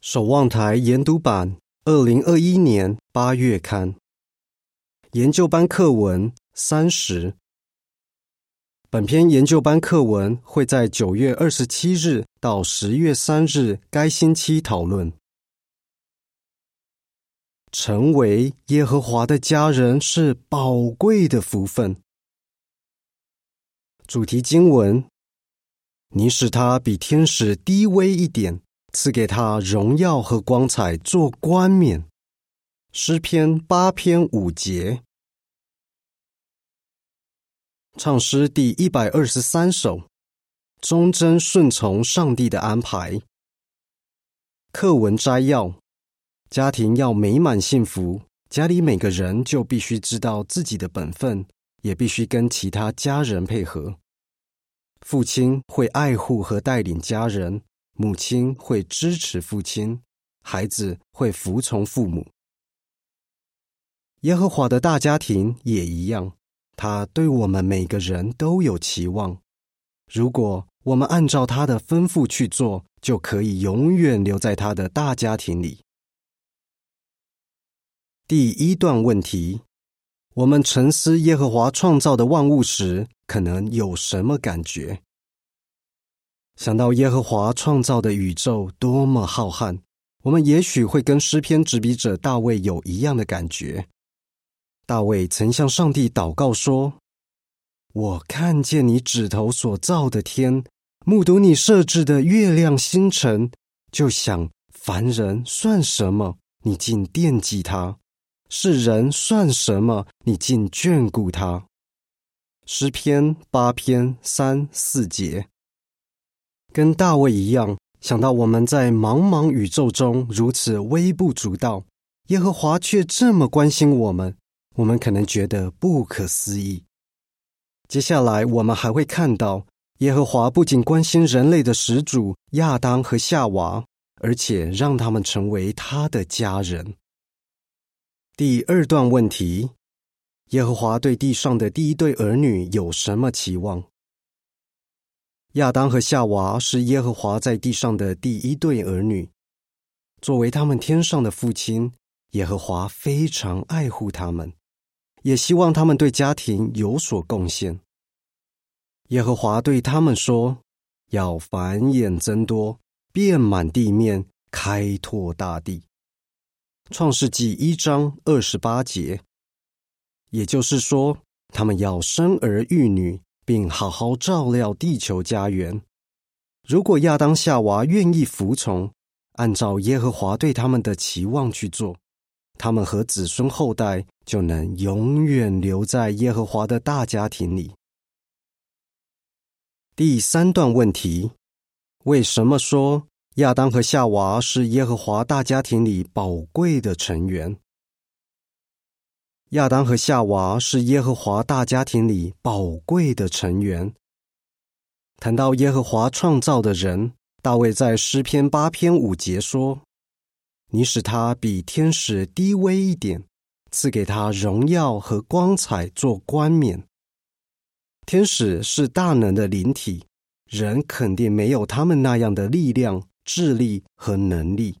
守望台研读版，二零二一年八月刊，研究班课文三十。本篇研究班课文会在九月二十七日到十月三日该星期讨论。成为耶和华的家人是宝贵的福分。主题经文：你使他比天使低微一点。赐给他荣耀和光彩，做冠冕。诗篇八篇五节，唱诗第一百二十三首，忠贞顺从上帝的安排。课文摘要：家庭要美满幸福，家里每个人就必须知道自己的本分，也必须跟其他家人配合。父亲会爱护和带领家人。母亲会支持父亲，孩子会服从父母。耶和华的大家庭也一样，他对我们每个人都有期望。如果我们按照他的吩咐去做，就可以永远留在他的大家庭里。第一段问题：我们沉思耶和华创造的万物时，可能有什么感觉？想到耶和华创造的宇宙多么浩瀚，我们也许会跟诗篇执笔者大卫有一样的感觉。大卫曾向上帝祷告说：“我看见你指头所造的天，目睹你设置的月亮星辰，就想凡人算什么？你竟惦记他；是人算什么？你竟眷顾他。”诗篇八篇三四节。跟大卫一样，想到我们在茫茫宇宙中如此微不足道，耶和华却这么关心我们，我们可能觉得不可思议。接下来，我们还会看到，耶和华不仅关心人类的始祖亚当和夏娃，而且让他们成为他的家人。第二段问题：耶和华对地上的第一对儿女有什么期望？亚当和夏娃是耶和华在地上的第一对儿女，作为他们天上的父亲，耶和华非常爱护他们，也希望他们对家庭有所贡献。耶和华对他们说：“要繁衍增多，遍满地面，开拓大地。”创世纪一章二十八节，也就是说，他们要生儿育女。并好好照料地球家园。如果亚当夏娃愿意服从，按照耶和华对他们的期望去做，他们和子孙后代就能永远留在耶和华的大家庭里。第三段问题：为什么说亚当和夏娃是耶和华大家庭里宝贵的成员？亚当和夏娃是耶和华大家庭里宝贵的成员。谈到耶和华创造的人，大卫在诗篇八篇五节说：“你使他比天使低微一点，赐给他荣耀和光彩做冠冕。”天使是大能的灵体，人肯定没有他们那样的力量、智力和能力。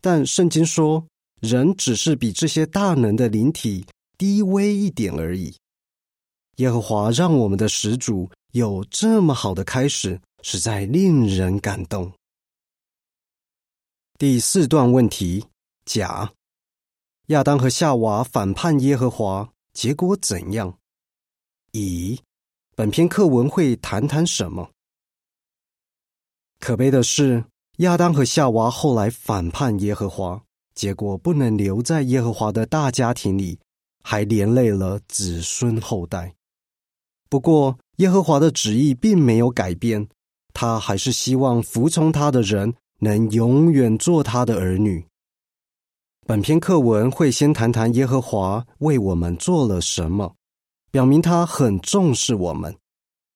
但圣经说。人只是比这些大能的灵体低微一点而已。耶和华让我们的始祖有这么好的开始，实在令人感动。第四段问题：甲，亚当和夏娃反叛耶和华，结果怎样？乙，本篇课文会谈谈什么？可悲的是，亚当和夏娃后来反叛耶和华。结果不能留在耶和华的大家庭里，还连累了子孙后代。不过，耶和华的旨意并没有改变，他还是希望服从他的人能永远做他的儿女。本篇课文会先谈谈耶和华为我们做了什么，表明他很重视我们，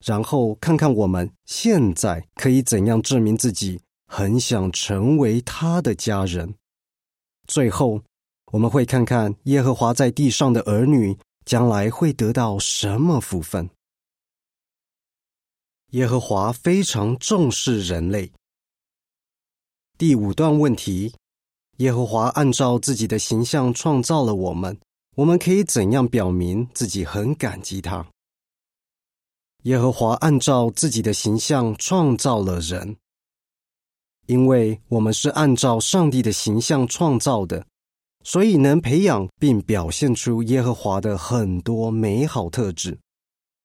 然后看看我们现在可以怎样证明自己很想成为他的家人。最后，我们会看看耶和华在地上的儿女将来会得到什么福分。耶和华非常重视人类。第五段问题：耶和华按照自己的形象创造了我们，我们可以怎样表明自己很感激他？耶和华按照自己的形象创造了人，因为我们是按照上帝的形象创造的，所以能培养并表现出耶和华的很多美好特质，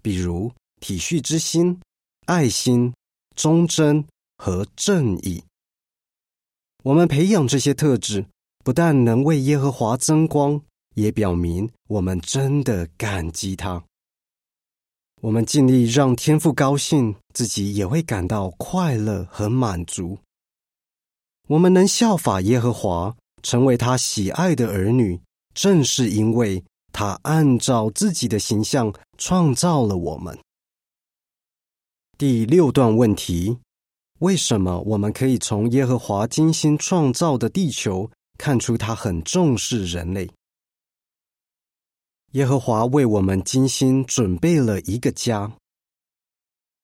比如体恤之心、爱心、忠贞和正义。我们培养这些特质，不但能为耶和华增光，也表明我们真的感激他。我们尽力让天父高兴，自己也会感到快乐和满足。我们能效法耶和华，成为他喜爱的儿女，正是因为他按照自己的形象创造了我们。第六段问题：为什么我们可以从耶和华精心创造的地球看出他很重视人类？耶和华为我们精心准备了一个家。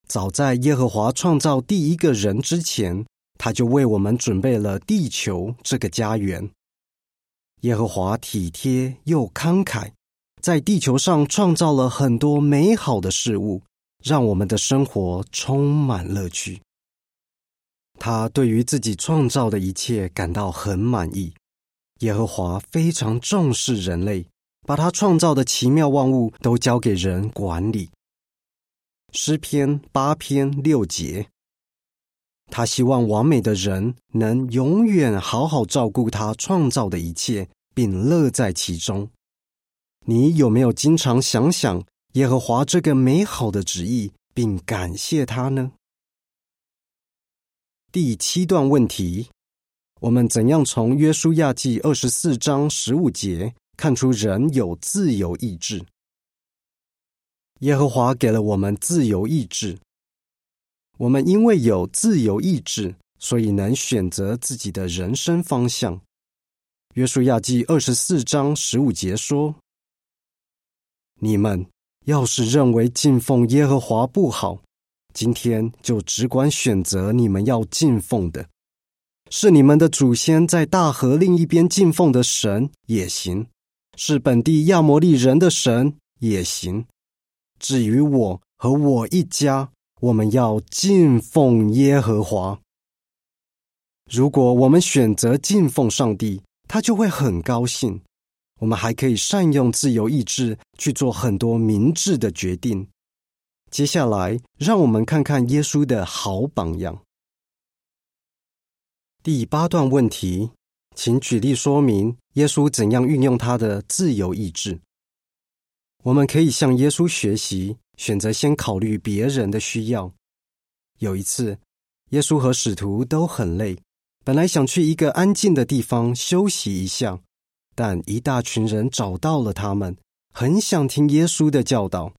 早在耶和华创造第一个人之前，他就为我们准备了地球这个家园。耶和华体贴又慷慨，在地球上创造了很多美好的事物，让我们的生活充满乐趣。他对于自己创造的一切感到很满意。耶和华非常重视人类。把他创造的奇妙万物都交给人管理。诗篇八篇六节，他希望完美的人能永远好好照顾他创造的一切，并乐在其中。你有没有经常想想耶和华这个美好的旨意，并感谢他呢？第七段问题：我们怎样从约书亚记二十四章十五节？看出人有自由意志。耶和华给了我们自由意志，我们因为有自由意志，所以能选择自己的人生方向。约书亚记二十四章十五节说：“你们要是认为敬奉耶和华不好，今天就只管选择你们要敬奉的，是你们的祖先在大河另一边敬奉的神也行。”是本地亚摩利人的神也行。至于我和我一家，我们要敬奉耶和华。如果我们选择敬奉上帝，他就会很高兴。我们还可以善用自由意志去做很多明智的决定。接下来，让我们看看耶稣的好榜样。第八段问题。请举例说明耶稣怎样运用他的自由意志。我们可以向耶稣学习，选择先考虑别人的需要。有一次，耶稣和使徒都很累，本来想去一个安静的地方休息一下，但一大群人找到了他们，很想听耶稣的教导。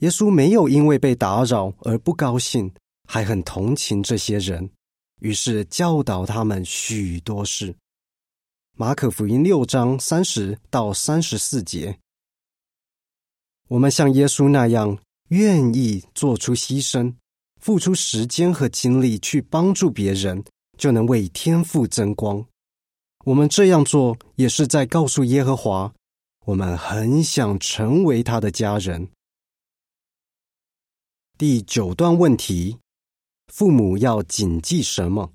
耶稣没有因为被打扰而不高兴，还很同情这些人。于是教导他们许多事。马可福音六章三十到三十四节，我们像耶稣那样愿意做出牺牲，付出时间和精力去帮助别人，就能为天赋增光。我们这样做也是在告诉耶和华，我们很想成为他的家人。第九段问题。父母要谨记什么？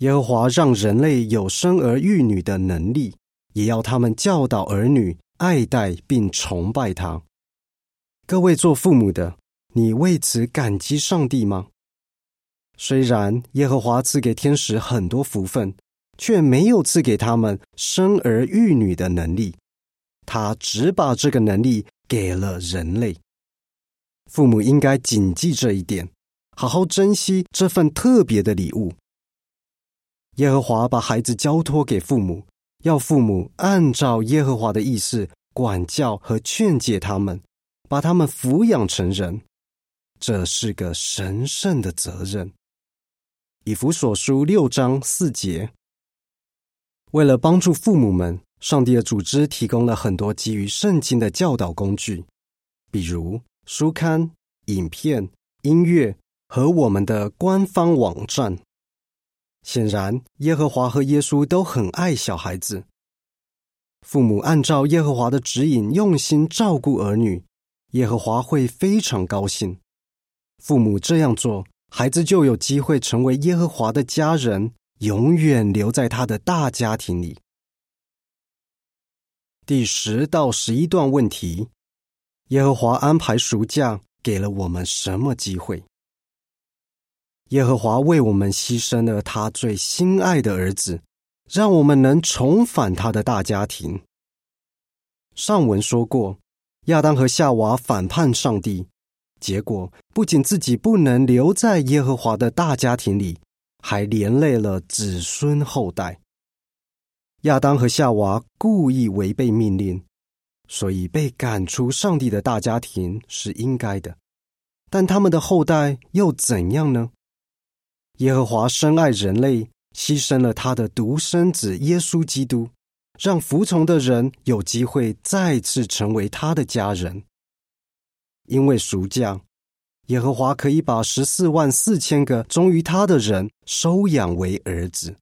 耶和华让人类有生儿育女的能力，也要他们教导儿女爱戴并崇拜他。各位做父母的，你为此感激上帝吗？虽然耶和华赐给天使很多福分，却没有赐给他们生儿育女的能力，他只把这个能力给了人类。父母应该谨记这一点。好好珍惜这份特别的礼物。耶和华把孩子交托给父母，要父母按照耶和华的意思管教和劝诫他们，把他们抚养成人。这是个神圣的责任。以弗所书六章四节。为了帮助父母们，上帝的组织提供了很多基于圣经的教导工具，比如书刊、影片、音乐。和我们的官方网站。显然，耶和华和耶稣都很爱小孩子。父母按照耶和华的指引用心照顾儿女，耶和华会非常高兴。父母这样做，孩子就有机会成为耶和华的家人，永远留在他的大家庭里。第十到十一段问题：耶和华安排暑假，给了我们什么机会？耶和华为我们牺牲了他最心爱的儿子，让我们能重返他的大家庭。上文说过，亚当和夏娃反叛上帝，结果不仅自己不能留在耶和华的大家庭里，还连累了子孙后代。亚当和夏娃故意违背命令，所以被赶出上帝的大家庭是应该的。但他们的后代又怎样呢？耶和华深爱人类，牺牲了他的独生子耶稣基督，让服从的人有机会再次成为他的家人。因为赎价，耶和华可以把十四万四千个忠于他的人收养为儿子。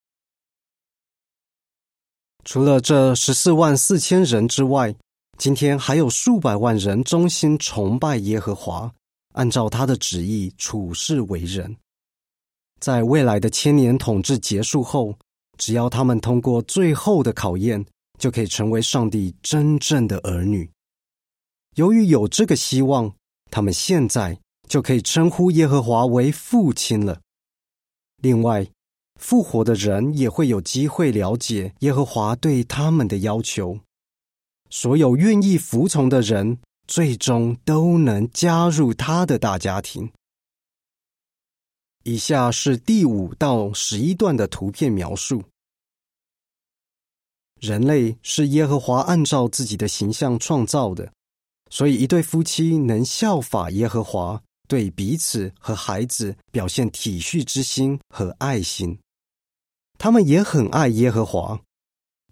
除了这十四万四千人之外，今天还有数百万人忠心崇拜耶和华，按照他的旨意处事为人。在未来的千年统治结束后，只要他们通过最后的考验，就可以成为上帝真正的儿女。由于有这个希望，他们现在就可以称呼耶和华为父亲了。另外，复活的人也会有机会了解耶和华对他们的要求。所有愿意服从的人，最终都能加入他的大家庭。以下是第五到十一段的图片描述。人类是耶和华按照自己的形象创造的，所以一对夫妻能效法耶和华，对彼此和孩子表现体恤之心和爱心。他们也很爱耶和华，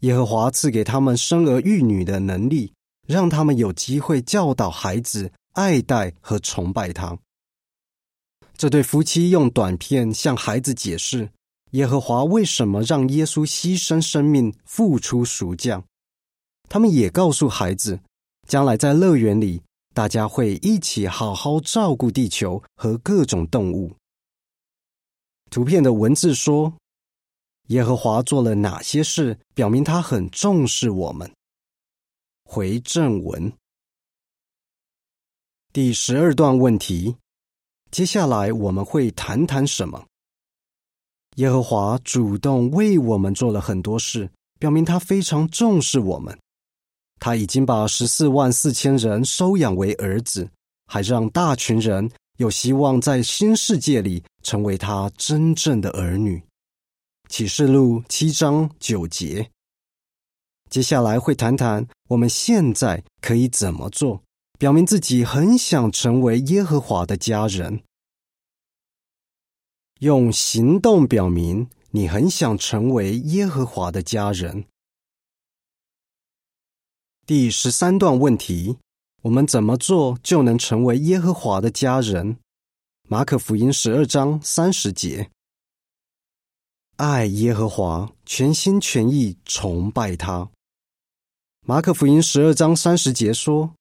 耶和华赐给他们生儿育女的能力，让他们有机会教导孩子爱戴和崇拜他。这对夫妻用短片向孩子解释耶和华为什么让耶稣牺牲生命、付出赎价。他们也告诉孩子，将来在乐园里，大家会一起好好照顾地球和各种动物。图片的文字说，耶和华做了哪些事，表明他很重视我们。回正文第十二段问题。接下来我们会谈谈什么？耶和华主动为我们做了很多事，表明他非常重视我们。他已经把十四万四千人收养为儿子，还让大群人有希望在新世界里成为他真正的儿女。启示录七章九节。接下来会谈谈我们现在可以怎么做。表明自己很想成为耶和华的家人，用行动表明你很想成为耶和华的家人。第十三段问题：我们怎么做就能成为耶和华的家人？马可福音十二章三十节：爱耶和华，全心全意崇拜他。马可福音十二章三十节说。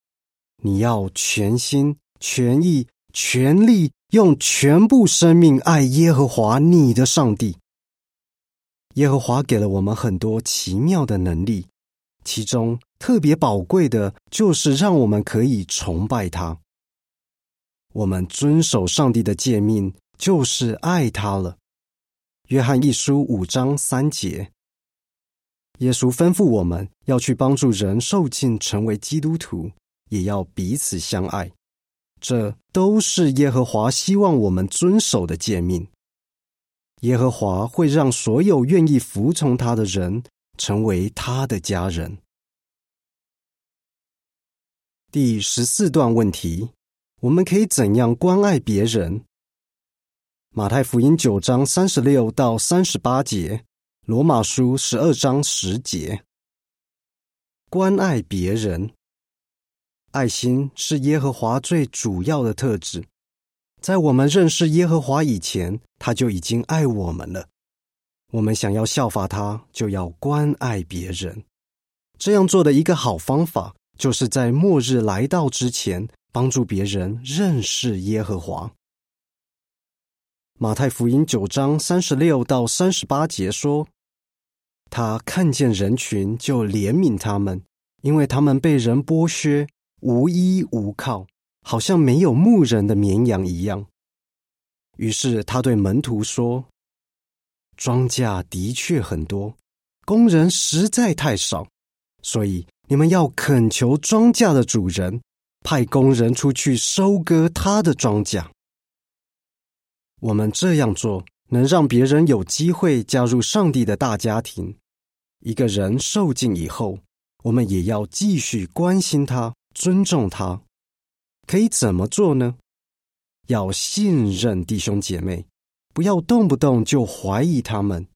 你要全心全意全力用全部生命爱耶和华你的上帝。耶和华给了我们很多奇妙的能力，其中特别宝贵的就是让我们可以崇拜他。我们遵守上帝的诫命，就是爱他了。约翰一书五章三节，耶稣吩咐我们要去帮助人受尽，成为基督徒。也要彼此相爱，这都是耶和华希望我们遵守的诫命。耶和华会让所有愿意服从他的人成为他的家人。第十四段问题：我们可以怎样关爱别人？马太福音九章三十六到三十八节，罗马书十二章十节，关爱别人。爱心是耶和华最主要的特质，在我们认识耶和华以前，他就已经爱我们了。我们想要效法他，就要关爱别人。这样做的一个好方法，就是在末日来到之前，帮助别人认识耶和华。马太福音九章三十六到三十八节说：“他看见人群，就怜悯他们，因为他们被人剥削，无依无靠，好像没有牧人的绵羊一样。”于是他对门徒说：“庄稼的确很多，工人实在太少，所以你们要恳求庄稼的主人，派工人出去收割他的庄稼。”我们这样做，能让别人有机会加入上帝的大家庭。一个人受尽以后，我们也要继续关心他、尊重他。可以怎么做呢？要信任弟兄姐妹，不要动不动就怀疑他们。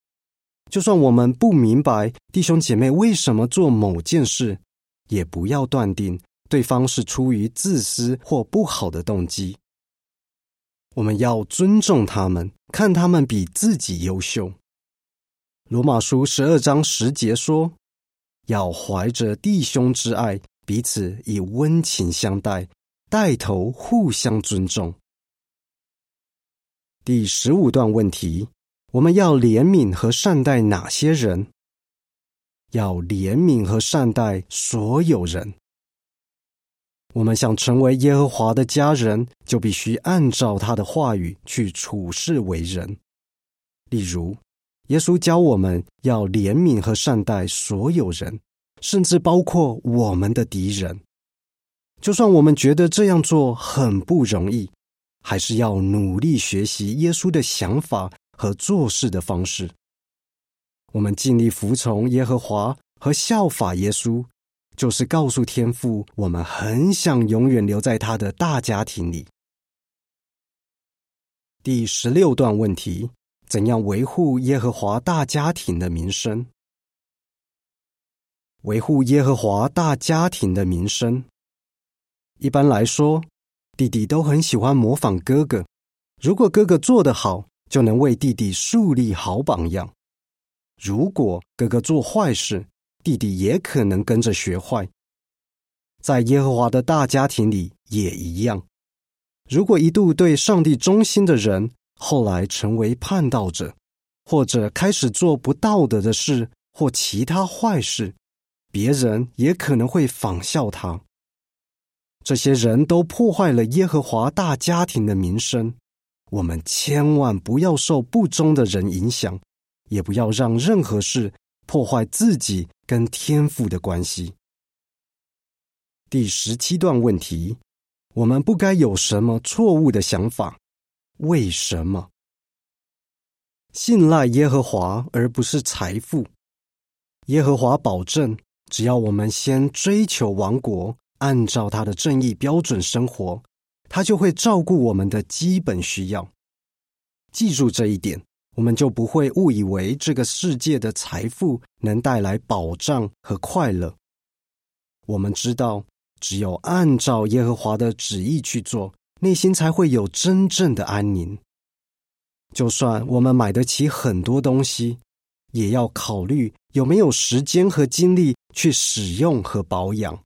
就算我们不明白弟兄姐妹为什么做某件事，也不要断定对方是出于自私或不好的动机。我们要尊重他们，看他们比自己优秀。罗马书十二章十节说：“要怀着弟兄之爱，彼此以温情相待，带头互相尊重。”第十五段问题：我们要怜悯和善待哪些人？要怜悯和善待所有人。我们想成为耶和华的家人，就必须按照他的话语去处事为人。例如，耶稣教我们要怜悯和善待所有人，甚至包括我们的敌人。就算我们觉得这样做很不容易，还是要努力学习耶稣的想法和做事的方式。我们尽力服从耶和华和效法耶稣。就是告诉天父，我们很想永远留在他的大家庭里。第十六段问题：怎样维护耶和华大家庭的名声？维护耶和华大家庭的名声。一般来说，弟弟都很喜欢模仿哥哥。如果哥哥做得好，就能为弟弟树立好榜样；如果哥哥做坏事，弟弟也可能跟着学坏，在耶和华的大家庭里也一样。如果一度对上帝忠心的人，后来成为叛道者，或者开始做不道德的事或其他坏事，别人也可能会仿效他。这些人都破坏了耶和华大家庭的名声。我们千万不要受不忠的人影响，也不要让任何事破坏自己。跟天赋的关系。第十七段问题：我们不该有什么错误的想法？为什么？信赖耶和华而不是财富。耶和华保证，只要我们先追求王国，按照他的正义标准生活，他就会照顾我们的基本需要。记住这一点。我们就不会误以为这个世界的财富能带来保障和快乐。我们知道，只有按照耶和华的旨意去做，内心才会有真正的安宁。就算我们买得起很多东西，也要考虑有没有时间和精力去使用和保养。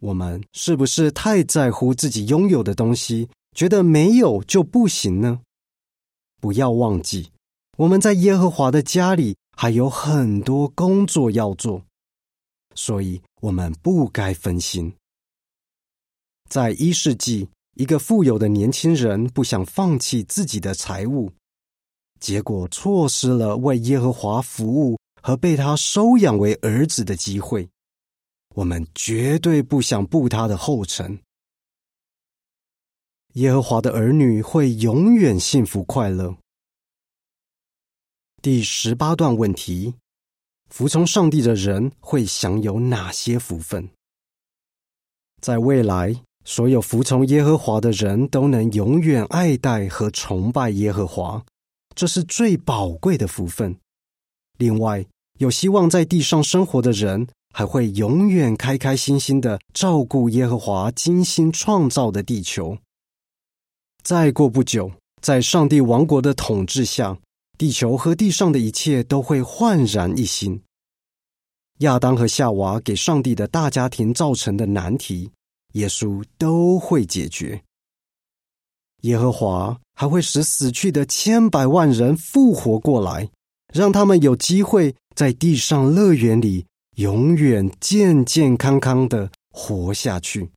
我们是不是太在乎自己拥有的东西，觉得没有就不行呢？不要忘记，我们在耶和华的家里还有很多工作要做，所以我们不该分心。在一世纪，一个富有的年轻人不想放弃自己的财物，结果错失了为耶和华服务和被他收养为儿子的机会。我们绝对不想步他的后尘。耶和华的儿女会永远幸福快乐。第十八段问题：服从上帝的人会享有哪些福分？在未来，所有服从耶和华的人都能永远爱戴和崇拜耶和华，这是最宝贵的福分。另外，有希望在地上生活的人还会永远开开心心的照顾耶和华精心创造的地球。再过不久，在上帝王国的统治下，地球和地上的一切都会焕然一新。亚当和夏娃给上帝的大家庭造成的难题，耶稣都会解决。耶和华还会使死去的千百万人复活过来，让他们有机会在地上乐园里永远健健康康的活下去。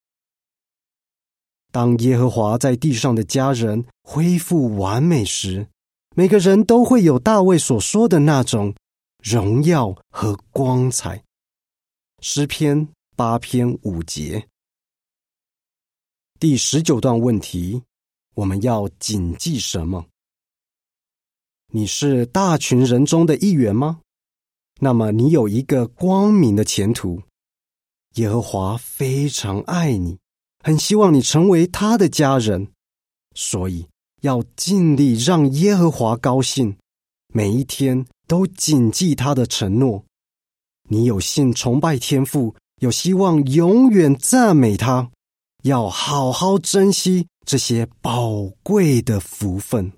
当耶和华在地上的家人恢复完美时，每个人都会有大卫所说的那种荣耀和光彩。诗篇八篇五节，第十九段问题：我们要谨记什么？你是大群人中的一员吗？那么你有一个光明的前途。耶和华非常爱你，很希望你成为他的家人，所以。要尽力让耶和华高兴，每一天都谨记他的承诺。你有信崇拜天赋，有希望永远赞美他，要好好珍惜这些宝贵的福分。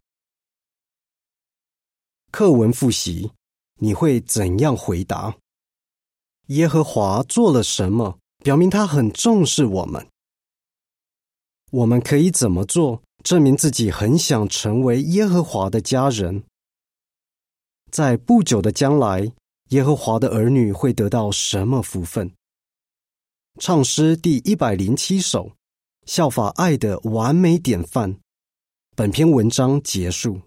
课文复习，你会怎样回答？耶和华做了什么，表明他很重视我们？我们可以怎么做？证明自己很想成为耶和华的家人，在不久的将来，耶和华的儿女会得到什么福分？唱诗第一百零七首，效法爱的完美典范。本篇文章结束。